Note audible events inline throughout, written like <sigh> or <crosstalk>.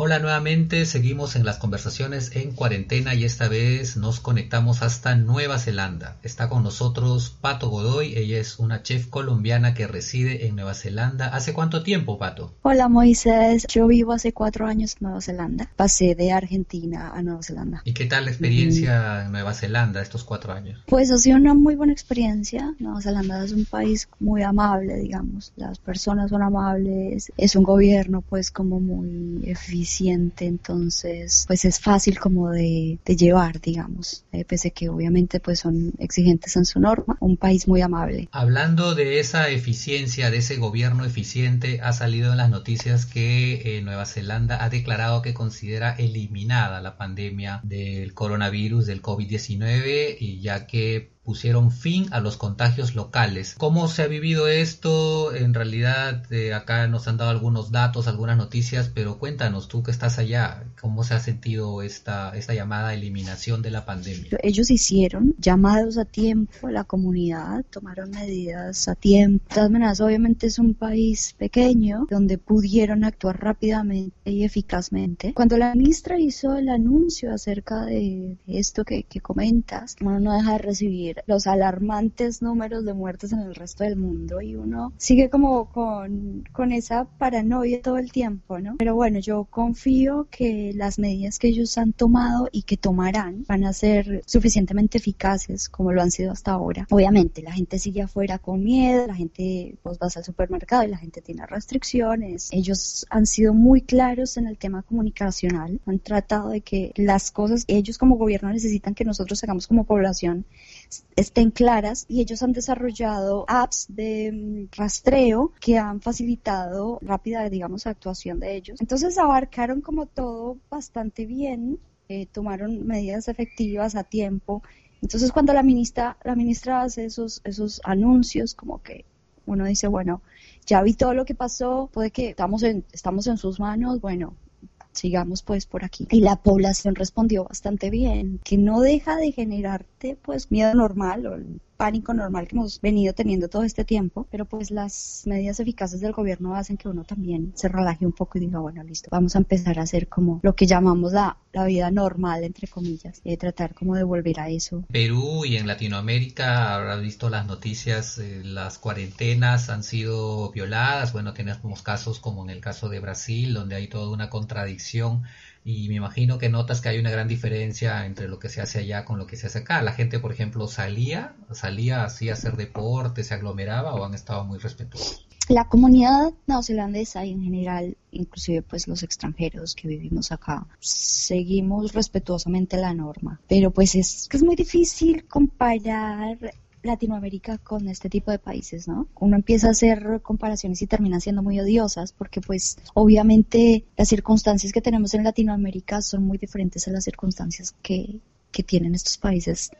Hola nuevamente, seguimos en las conversaciones en cuarentena y esta vez nos conectamos hasta Nueva Zelanda. Está con nosotros Pato Godoy, ella es una chef colombiana que reside en Nueva Zelanda. ¿Hace cuánto tiempo, Pato? Hola Moisés, yo vivo hace cuatro años en Nueva Zelanda. Pasé de Argentina a Nueva Zelanda. ¿Y qué tal la experiencia en Nueva Zelanda estos cuatro años? Pues ha sido una muy buena experiencia. Nueva Zelanda es un país muy amable, digamos. Las personas son amables, es un gobierno pues como muy eficiente entonces pues es fácil como de, llevar, digamos, eh, pese que obviamente pues son exigentes en su norma, un país muy amable. Hablando de esa eficiencia, de ese gobierno eficiente, ha salido en las noticias que eh, Nueva Zelanda ha declarado que considera eliminada la pandemia del coronavirus, del COVID-19, y ya que pusieron fin a los contagios locales. ¿Cómo se ha vivido esto? En realidad, eh, acá nos han dado algunos datos, algunas noticias, pero cuéntanos, tú que estás allá, ¿cómo se ha sentido esta, esta llamada eliminación de la pandemia? Ellos hicieron llamados a tiempo a la comunidad, tomaron medidas a tiempo. De todas maneras, obviamente es un país pequeño donde pudieron actuar rápidamente y eficazmente. Cuando la ministra hizo el anuncio acerca de, esto que, que comentas, uno no deja de recibir los alarmantes números de muertes en el resto del mundo y uno sigue como con, con esa paranoia todo el tiempo, ¿no? Pero bueno, yo confío que las medidas que ellos han tomado y que tomarán van a ser suficientemente eficaces como lo han sido hasta ahora. Obviamente, la gente sigue afuera con miedo, la gente pues vas al supermercado y la gente tiene restricciones. Ellos han sido muy claros en el tema comunicacional, han tratado de que las cosas, ellos como gobierno necesitan que nosotros hagamos como población estén claras y ellos han desarrollado apps de mm, rastreo que han facilitado rápida, digamos, actuación de ellos. Entonces abarcaron como todo bastante bien, eh, tomaron medidas efectivas a tiempo. Entonces cuando la ministra, la ministra hace esos, esos anuncios, como que uno dice, bueno, ya vi todo lo que pasó, puede que estamos en, estamos en sus manos, bueno, sigamos pues por aquí. Y la población respondió bastante bien, que no deja de generarte pues miedo normal o pánico normal que hemos venido teniendo todo este tiempo, pero pues las medidas eficaces del gobierno hacen que uno también se relaje un poco y diga, bueno, listo, vamos a empezar a hacer como lo que llamamos la, la vida normal, entre comillas, y tratar como de volver a eso. Perú y en Latinoamérica habrás visto las noticias, eh, las cuarentenas han sido violadas, bueno, tenemos casos como en el caso de Brasil, donde hay toda una contradicción y me imagino que notas que hay una gran diferencia entre lo que se hace allá con lo que se hace acá. La gente, por ejemplo, salía, salía así a hacer deporte, se aglomeraba o han estado muy respetuosos. La comunidad neozelandesa y en general, inclusive pues los extranjeros que vivimos acá, seguimos respetuosamente la norma. Pero pues es, es muy difícil comparar Latinoamérica con este tipo de países, ¿no? Uno empieza a hacer comparaciones y termina siendo muy odiosas porque pues obviamente las circunstancias que tenemos en Latinoamérica son muy diferentes a las circunstancias que, que tienen estos países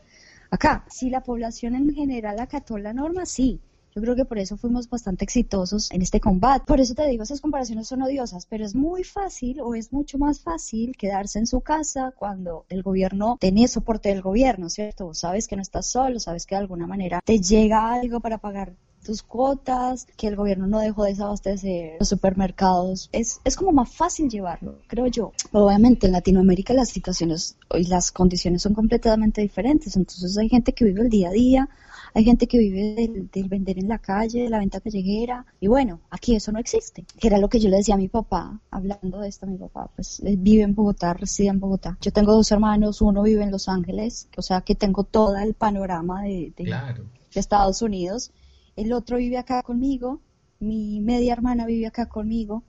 acá. Si la población en general acató la norma, sí, yo creo que por eso fuimos bastante exitosos en este combate. Por eso te digo, esas comparaciones son odiosas, pero es muy fácil o es mucho más fácil quedarse en su casa cuando el gobierno tiene soporte del gobierno, ¿cierto? Sabes que no estás solo, sabes que de alguna manera te llega algo para pagar tus cuotas, que el gobierno no dejó de desabastecer los supermercados. Es, es como más fácil llevarlo, creo yo. Obviamente en Latinoamérica las situaciones y las condiciones son completamente diferentes, entonces hay gente que vive el día a día, hay gente que vive del, vender en la calle, de la venta callejera, y bueno, aquí eso no existe. Que era lo que yo le decía a mi papá, hablando de esto, mi papá pues vive en Bogotá, reside en Bogotá. Yo tengo dos hermanos, uno vive en Los Ángeles, o sea que tengo todo el panorama de, de Estados Unidos. El otro vive acá conmigo, mi media hermana vive acá conmigo,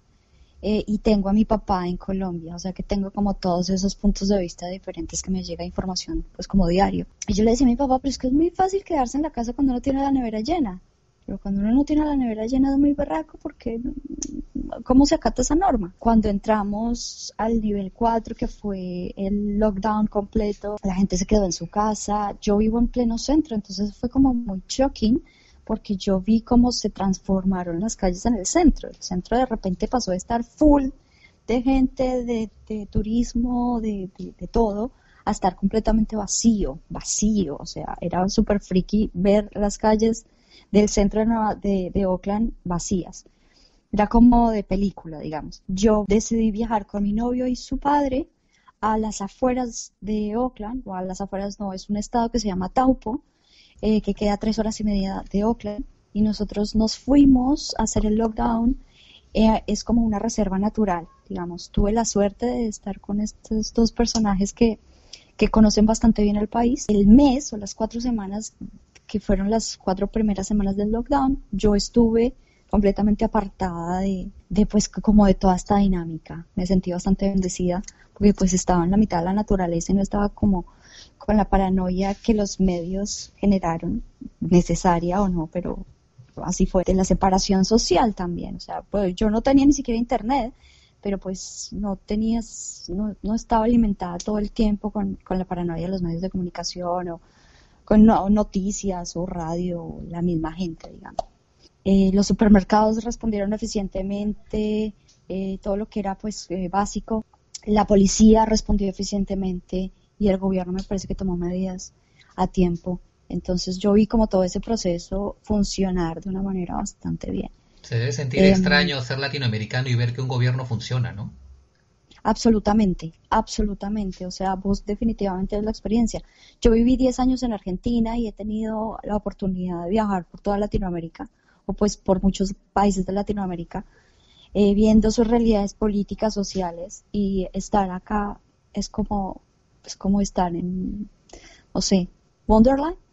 eh, y tengo a mi papá en Colombia, o sea que tengo como todos esos puntos de vista diferentes que me llega información pues como diario. Y yo le decía a mi papá, pero es que es muy fácil quedarse en la casa cuando uno tiene la nevera llena. pero cuando uno no tiene la nevera llena de muy berraco, porque ¿cómo se acata esa norma? Cuando entramos al nivel 4, que fue el lockdown completo, la gente se quedó en su casa, yo vivo en pleno centro, entonces fue como muy shocking porque yo vi cómo se transformaron las calles en el centro. El centro de repente pasó de estar full de gente, de, turismo, de, todo, a estar completamente vacío, vacío. O sea, era súper friki ver las calles del centro de, de Oakland vacías. Era como de película, digamos. Yo decidí viajar con mi novio y su padre a las afueras de Oakland, o a las afueras no, es un estado que se llama Taupo, eh, que queda tres horas y media de Oakland, y nosotros nos fuimos a hacer el lockdown. Eh, es como una reserva natural, digamos. Tuve la suerte de estar con estos dos personajes que, que conocen bastante bien el país. El mes o las cuatro semanas, que fueron las cuatro primeras semanas del lockdown, yo estuve completamente apartada de, de, pues como de toda esta dinámica. Me sentí bastante bendecida porque pues estaba en la mitad de la naturaleza y no estaba como con la paranoia que los medios generaron, necesaria o no, pero así fue. De la separación social también, o sea, pues yo no tenía ni siquiera internet, pero pues no tenías, no, no estaba alimentada todo el tiempo con, con, la paranoia de los medios de comunicación o con noticias o radio, la misma gente, digamos. Eh, los supermercados respondieron eficientemente, eh, todo lo que era pues eh, básico. La policía respondió eficientemente, y el gobierno me parece que tomó medidas a tiempo. Entonces yo vi como todo ese proceso funcionar de una manera bastante bien. Se debe sentir extraño em, ser latinoamericano y ver que un gobierno funciona, ¿no? Absolutamente, absolutamente. O sea, vos definitivamente es la experiencia. Yo viví 10 años en Argentina y he tenido la oportunidad de viajar por toda Latinoamérica, pues por muchos países de Latinoamérica, eh, viendo sus realidades políticas, sociales, y estar acá es como es como estar en, no sé, Wonderland. <laughs>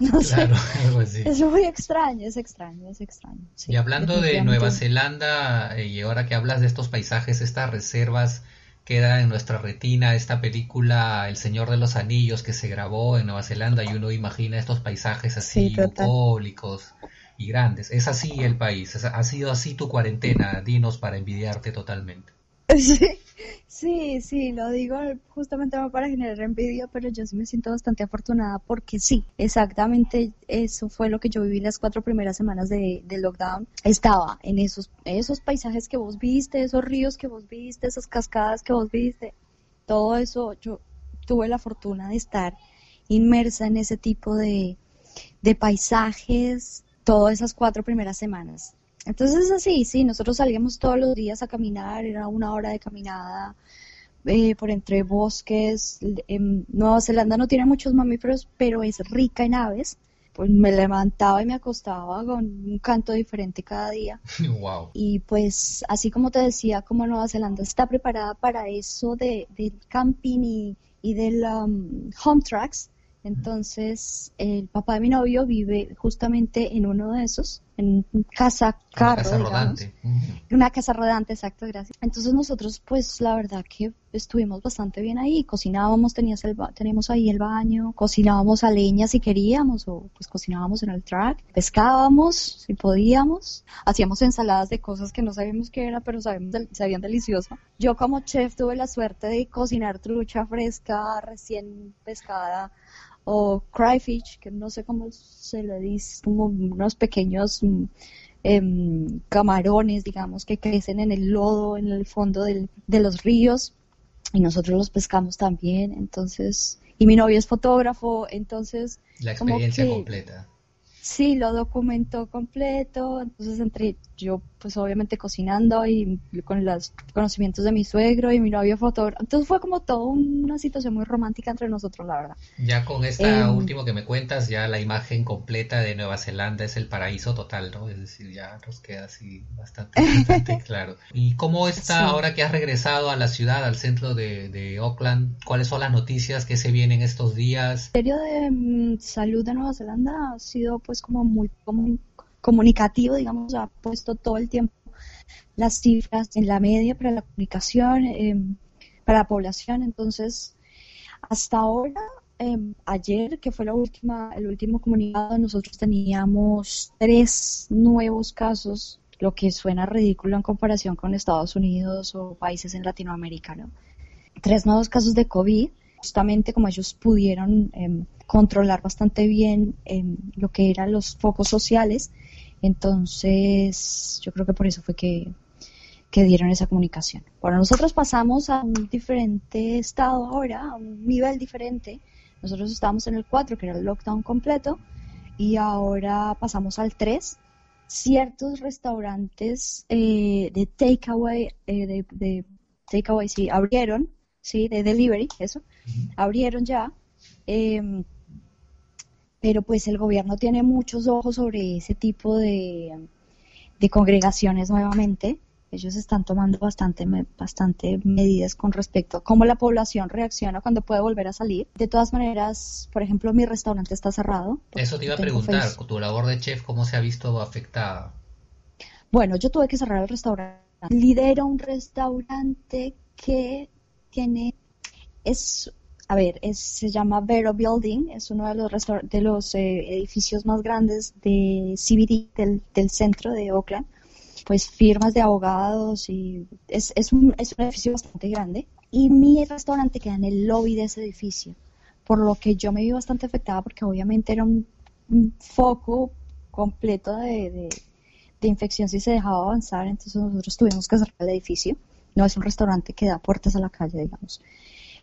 No sé. <laughs> Es muy extraño, es extraño, es extraño. y hablando de Nueva Zelanda, eh, y ahora que hablas de estos paisajes, estas reservas, queda en nuestra retina esta película El Señor de los Anillos que se grabó en Nueva Zelanda y uno imagina estos paisajes así bucólicos y grandes. Es así el país, ha sido así tu cuarentena, dinos para envidiarte totalmente. <laughs> Sí, Sí, lo digo justamente para generar envidia, pero yo sí me siento bastante afortunada porque sí, exactamente eso fue lo que yo viví las cuatro primeras semanas de, lockdown. Estaba en esos, esos paisajes que vos viste, esos ríos que vos viste, esas cascadas que vos viste, todo eso, yo tuve la fortuna de estar inmersa en ese tipo de, de paisajes todas esas cuatro primeras semanas. Entonces así, sí, nosotros salíamos todos los días a caminar, era una hora de caminada eh, por entre bosques. Nueva Zelanda no tiene muchos mamíferos, pero es rica en aves. Pues me levantaba y me acostaba con un canto diferente cada día. <laughs> Wow. Y pues así como te decía, como Nueva Zelanda está preparada para eso de, del camping y, y del um, home tracks, entonces el papá de mi novio vive justamente en uno de esos en casa carro, una casa rodante. Una casa rodante, exacto, gracias. Entonces nosotros, pues la verdad que estuvimos bastante bien ahí, cocinábamos, tenías el teníamos ahí el baño, cocinábamos a leña si queríamos o pues cocinábamos en el track, pescábamos si podíamos, hacíamos ensaladas de cosas que no sabíamos qué era, pero sabíamos sabían delicioso. Yo como chef tuve la suerte de cocinar trucha fresca, recién pescada o cryfish, que no sé cómo se le dice, como unos pequeños mm, em, camarones, digamos, que crecen en el lodo, en el fondo de los ríos, y nosotros los pescamos también, entonces, y mi novio es fotógrafo, entonces... La experiencia completa. Sí, lo documentó completo, entonces entre yo pues obviamente cocinando y con los conocimientos de mi suegro y mi novio fotógrafo, entonces fue como toda una situación muy romántica entre nosotros, la verdad. Ya con esta em, último que me cuentas, ya la imagen completa de Nueva Zelanda es el paraíso total, ¿no? Es decir, ya nos queda así bastante, <laughs> claro. ¿Y cómo está ahora que has regresado a la ciudad, al centro de, de Auckland? ¿Cuáles son las noticias que se vienen estos días? El Ministerio de mm, Salud de Nueva Zelanda ha sido pues como muy, comunicativo, digamos, ha puesto todo el tiempo las cifras en la media para la comunicación, em, para la población. Entonces, hasta ahora, em, ayer, que fue la última, el último comunicado, nosotros teníamos tres nuevos casos, lo que suena ridículo en comparación con Estados Unidos o países en Latinoamérica, ¿no? Tres nuevos casos de COVID, justamente como ellos pudieron em, controlar bastante bien em, lo que eran los focos sociales, entonces yo creo que por eso fue que que dieron esa comunicación. Bueno, nosotros pasamos a un diferente estado ahora, a un nivel diferente. Nosotros estábamos en el 4, que era el lockdown completo, y ahora pasamos al 3. Ciertos restaurantes eh, de takeaway, eh, de, de takeaway, sí, abrieron, sí, de delivery, eso, abrieron ya. Em, pero pues el gobierno tiene muchos ojos sobre ese tipo de, de congregaciones nuevamente ellos están tomando bastante, bastante medidas con respecto a cómo la población reacciona cuando puede volver a salir. De todas maneras, por ejemplo, mi restaurante está cerrado. Eso te iba a preguntar, tu labor de chef, ¿cómo se ha visto afectada? Bueno, yo tuve que cerrar el restaurante. Lidero un restaurante que tiene, es, a ver, se llama Vero Building, es uno de los, de los eh, edificios más grandes de CBD del, del centro de Oakland pues firmas de abogados y es, es, un, es un edificio bastante grande. Y mi restaurante queda en el lobby de ese edificio, por lo que yo me vi bastante afectada porque obviamente era un, foco completo de, de, infección si se dejaba avanzar, entonces nosotros tuvimos que cerrar el edificio. No es un restaurante que da puertas a la calle, digamos.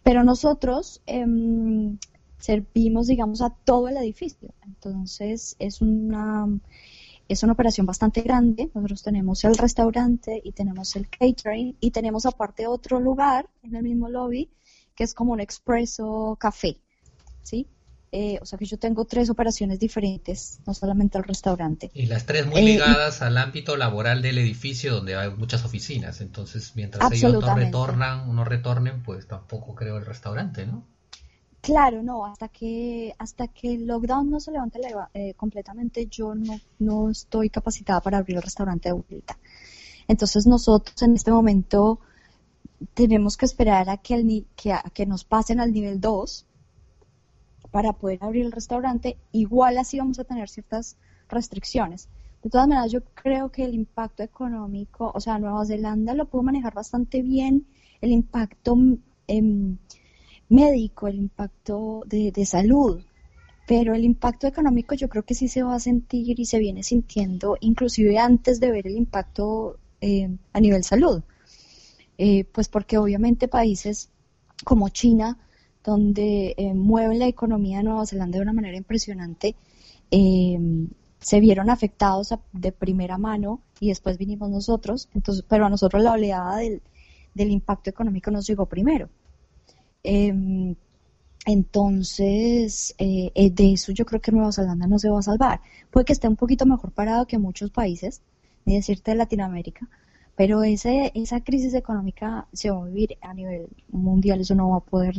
Pero nosotros em, servimos, digamos, a todo el edificio. Entonces es una es una operación bastante grande. Nosotros tenemos el restaurante y tenemos el catering y tenemos aparte otro lugar en el mismo lobby que es como un expreso café, ¿sí? Eh, o sea que yo tengo tres operaciones diferentes, no solamente el restaurante. Y las tres muy ligadas al ámbito laboral del edificio donde hay muchas oficinas. Entonces, mientras ellos no retornan, no retornen, pues tampoco creo el restaurante, ¿no? Claro, no, hasta que, hasta que el lockdown no se levante eh, completamente, yo no, no estoy capacitada para abrir el restaurante de vuelta. Entonces nosotros en este momento tenemos que esperar a que, el, que, a que nos pasen al nivel 2 para poder abrir el restaurante. Igual así vamos a tener ciertas restricciones. De todas maneras, yo creo que el impacto económico, o sea, Nueva Zelanda lo pudo manejar bastante bien. El impacto en médico, el impacto de, salud, pero el impacto económico yo creo que sí se va a sentir y se viene sintiendo inclusive antes de ver el impacto eh, a nivel salud. Eh, pues porque obviamente países como China, donde eh, mueven la economía de Nueva Zelanda de una manera impresionante, se vieron afectados de primera mano y después vinimos nosotros, entonces, pero a nosotros la oleada del, impacto económico nos llegó primero. Em, entonces, eh, eh, de eso yo creo que Nueva Zelanda no se va a salvar. Puede que esté un poquito mejor parado que muchos países, ni decirte de Latinoamérica, pero ese, esa crisis económica se va a vivir a nivel mundial, eso no va a poder,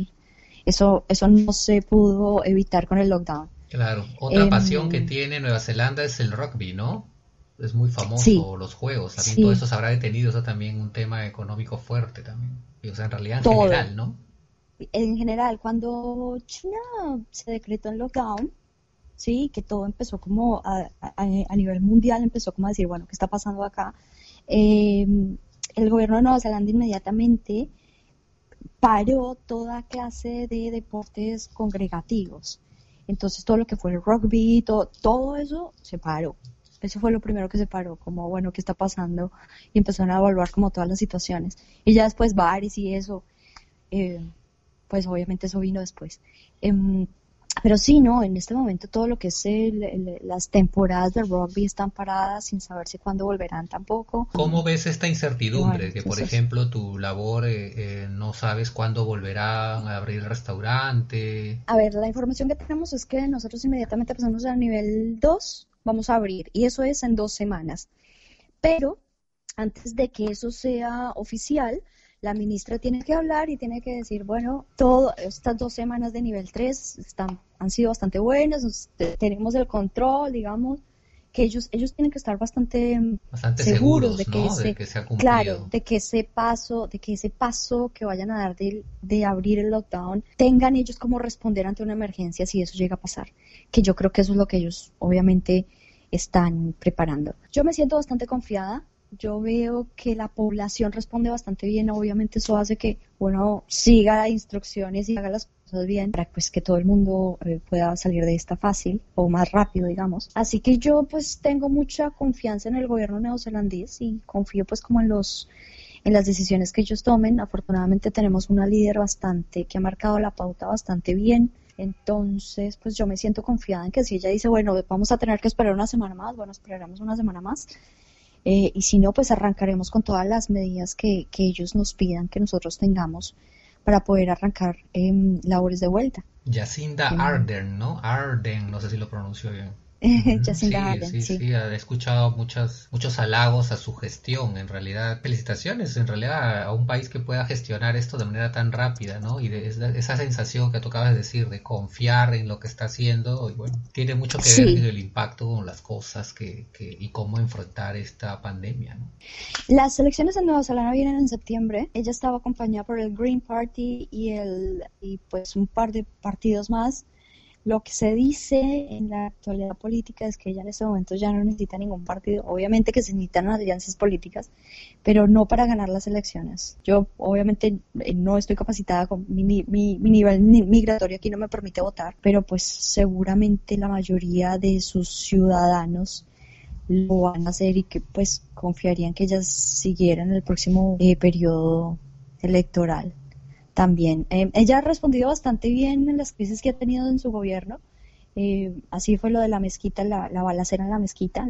eso, eso no se pudo evitar con el lockdown. Claro, otra em, pasión que tiene Nueva Zelanda es el rugby, ¿no? Es muy famoso los juegos, también todo eso se habrá detenido, eso también un tema económico fuerte también, o sea, en realidad en general, ¿no? en general, cuando China se decretó en lockdown, sí, que todo empezó como a, nivel mundial, empezó como a decir, bueno, ¿qué está pasando acá? Em, el gobierno de Nueva Zelanda inmediatamente paró toda clase de deportes congregativos. Entonces todo lo que fue el rugby, todo, todo eso se paró. Eso fue lo primero que se paró, como, bueno, ¿qué está pasando? Y empezaron a evaluar como todas las situaciones. Y ya después bares y eso, eh, pues obviamente eso vino después. Em, pero sí, no, en este momento todo lo que es las temporadas de rugby están paradas sin saberse cuándo volverán tampoco. ¿Cómo ves esta incertidumbre? que por ejemplo tu labor eh, eh, no sabes cuándo volverán a abrir el restaurante. A ver, la información que tenemos es que nosotros inmediatamente pasamos al nivel 2, vamos a abrir y eso es en dos semanas. Pero antes de que eso sea oficial, la ministra tiene que hablar y tiene que decir, bueno, todo, estas dos semanas de nivel 3 están, han sido bastante buenas, tenemos el control, digamos, que ellos ellos tienen que estar bastante, bastante seguros, de, que ese, claro de que ese paso de que ese paso que vayan a dar de, de abrir el lockdown tengan ellos como responder ante una emergencia si eso llega a pasar que yo creo que eso es lo que ellos obviamente están preparando. Yo me siento bastante confiada yo veo que la población responde bastante bien. Obviamente eso hace que uno siga instrucciones y haga las cosas bien para pues que todo el mundo eh, pueda salir de esta fácil o más rápido, digamos. Así que yo pues tengo mucha confianza en el gobierno neozelandés y confío pues como en los en las decisiones que ellos tomen. Afortunadamente tenemos una líder bastante que ha marcado la pauta bastante bien. Entonces, pues yo me siento confiada en que si ella dice, bueno, vamos a tener que esperar una semana más, bueno, esperaremos una semana más eh, y si no, pues arrancaremos con todas las medidas que, que ellos nos pidan que nosotros tengamos para poder arrancar eh, labores de vuelta. Jacinda Arden, ¿no? Arden, no sé si lo pronuncio bien. Sí, sí, sí, he escuchado muchas, muchos halagos a su gestión, en realidad, felicitaciones, en realidad, a un país que pueda gestionar esto de manera tan rápida, ¿no? Y de esa, sensación que de decir, de confiar en lo que está haciendo, y bueno, tiene mucho que ver con el impacto con las cosas que, que, y cómo enfrentar esta pandemia, ¿no? Las elecciones en Nueva Zelanda vienen en septiembre, ella estaba acompañada por el Green Party y, el, y pues un par de partidos más, lo que se dice en la actualidad política es que ella en este momento ya no necesita ningún partido. Obviamente que se necesitan alianzas políticas, pero no para ganar las elecciones. Yo obviamente eh, no estoy capacitada con mi, mi, nivel migratorio aquí no me permite votar, pero pues seguramente la mayoría de sus ciudadanos lo van a hacer y que pues confiarían que ella siguiera en el próximo eh, periodo electoral también. Eh, ella ha respondido bastante bien en las crisis que ha tenido en su gobierno. Eh, así fue lo de la mezquita, la, balacera en la mezquita.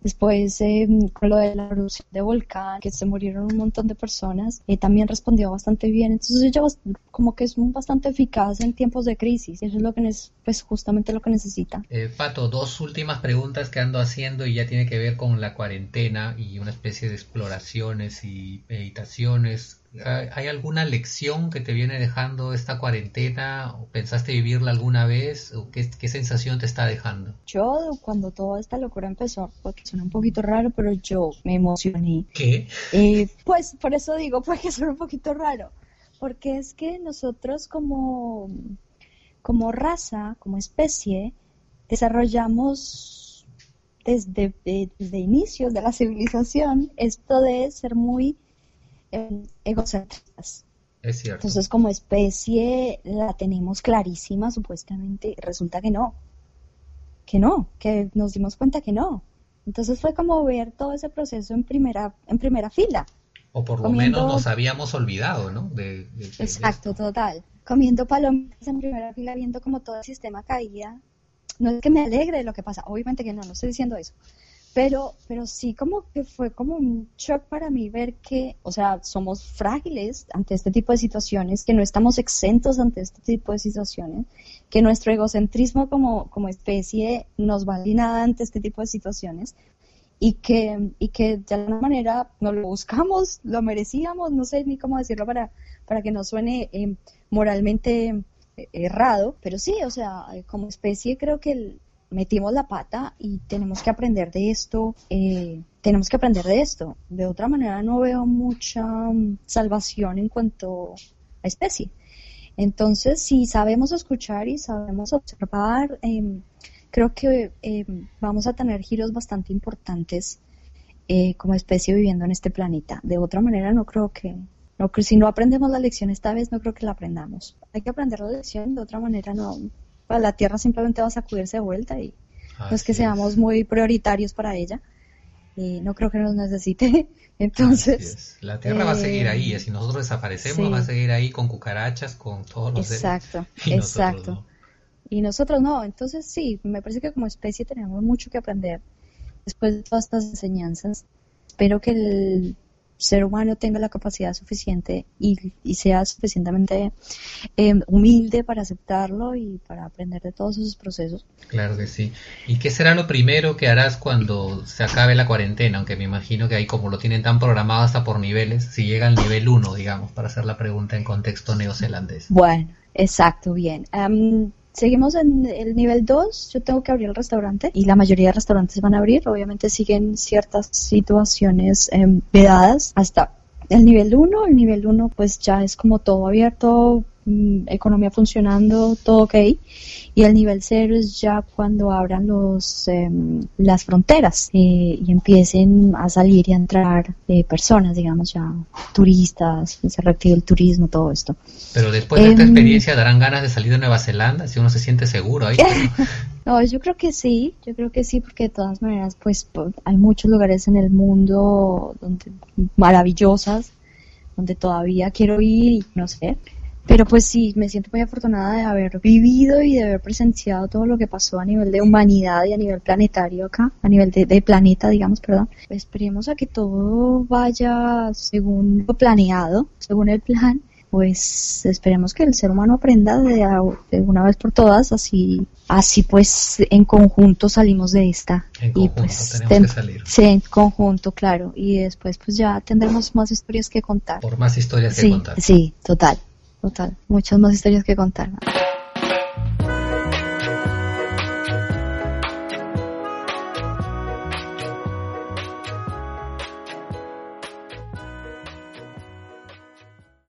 después, eh, con lo de la erupción de volcán, que se murieron un montón de personas, también respondió bastante bien. Entonces, ella como que es bastante eficaz en tiempos de crisis. Eso es lo que es pues, justamente lo que necesita. Pato, dos últimas preguntas que ando haciendo y ya tiene que ver con la cuarentena y una especie de exploraciones y meditaciones ¿Hay alguna lección que te viene dejando esta cuarentena? ¿O pensaste vivirla alguna vez? ¿O qué, sensación te está dejando? Yo, cuando toda esta locura empezó, porque suena un poquito raro, pero yo me emocioné. ¿Qué? Eh, pues por eso digo, <laughs> porque suena un poquito raro. Porque es que nosotros como, como raza, como especie, desarrollamos desde, desde inicios de la civilización esto de ser muy egocéntricas. Es cierto. Entonces, como especie, la tenemos clarísima, supuestamente. Resulta que no. Que no, que nos dimos cuenta que no. Entonces fue como ver todo ese proceso en primera, en primera fila. O por lo menos nos habíamos olvidado, ¿no? Exacto, total. Comiendo palomitas en primera fila, viendo como todo el sistema caía. No es que me alegre de lo que pasa, obviamente que no, no estoy diciendo eso pero, pero sí como que fue como un shock para mí ver que, o sea, somos frágiles ante este tipo de situaciones, que no estamos exentos ante este tipo de situaciones, que nuestro egocentrismo como, como especie nos vale nada ante este tipo de situaciones y que, y que de alguna manera nos lo buscamos, lo merecíamos, no sé ni cómo decirlo para, para que no suene eh, moralmente eh, errado, pero sí, o sea, como especie creo que el, metimos la pata y tenemos que aprender de esto, eh, tenemos que aprender de esto. De otra manera no veo mucha mm, salvación en cuanto a especie. Entonces, si sabemos escuchar y sabemos observar, em, creo que em, vamos a tener giros bastante importantes eh, como especie viviendo en este planeta. De otra manera, no creo que, no, si no aprendemos la lección esta vez, no creo que la aprendamos. Hay que aprender la lección, de otra manera no, la Tierra simplemente va a sacudirse de vuelta y no es que seamos muy prioritarios para ella. Y no creo que nos necesite. <laughs> Entonces. La Tierra va a seguir ahí. Eh, si nosotros desaparecemos, va a seguir ahí con cucarachas, con todos los. Exacto, <laughs> exacto. Y nosotros no. Entonces, sí, me parece que como especie tenemos mucho que aprender después de todas estas enseñanzas. Espero que el ser humano tenga la capacidad suficiente y, sea suficientemente eh, humilde para aceptarlo y para aprender de todos esos procesos. Claro que sí. ¿Y qué será lo primero que harás cuando se acabe la cuarentena? Aunque me imagino que ahí como lo tienen tan programado hasta por niveles, si llega al nivel 1, digamos, para hacer la pregunta en contexto neozelandés. Bueno, exacto, bien. Seguimos en el nivel 2, yo tengo que abrir el restaurante y la mayoría de restaurantes van a abrir, obviamente siguen ciertas situaciones eh, vedadas. Hasta el nivel 1, el nivel 1 pues ya es como todo abierto, economía funcionando, todo ok. Y el nivel 0 es ya cuando abran los, em, las fronteras eh, y empiecen a salir y a entrar eh, personas, digamos ya turistas, se reactive el turismo, todo esto. Pero después de esta em, experiencia darán ganas de salir de Nueva Zelanda si uno se siente seguro ahí. <laughs> No, yo creo que sí, yo creo que sí, porque de todas maneras, pues hay muchos lugares en el mundo donde maravillosas, donde todavía quiero ir y no sé. Pero pues sí, me siento muy afortunada de haber vivido y de haber presenciado todo lo que pasó a nivel de humanidad y a nivel planetario acá, a nivel de, de planeta, digamos, perdón. Esperemos a que todo vaya según lo planeado, según el plan pues esperemos que el ser humano aprenda de, una vez por todas, así, así pues en conjunto salimos de esta. En y pues tenemos que salir. Sí, en conjunto, claro. Y después pues ya tendremos más historias que contar. Por más historias que contar. Sí, total, total. Muchas más historias que contar.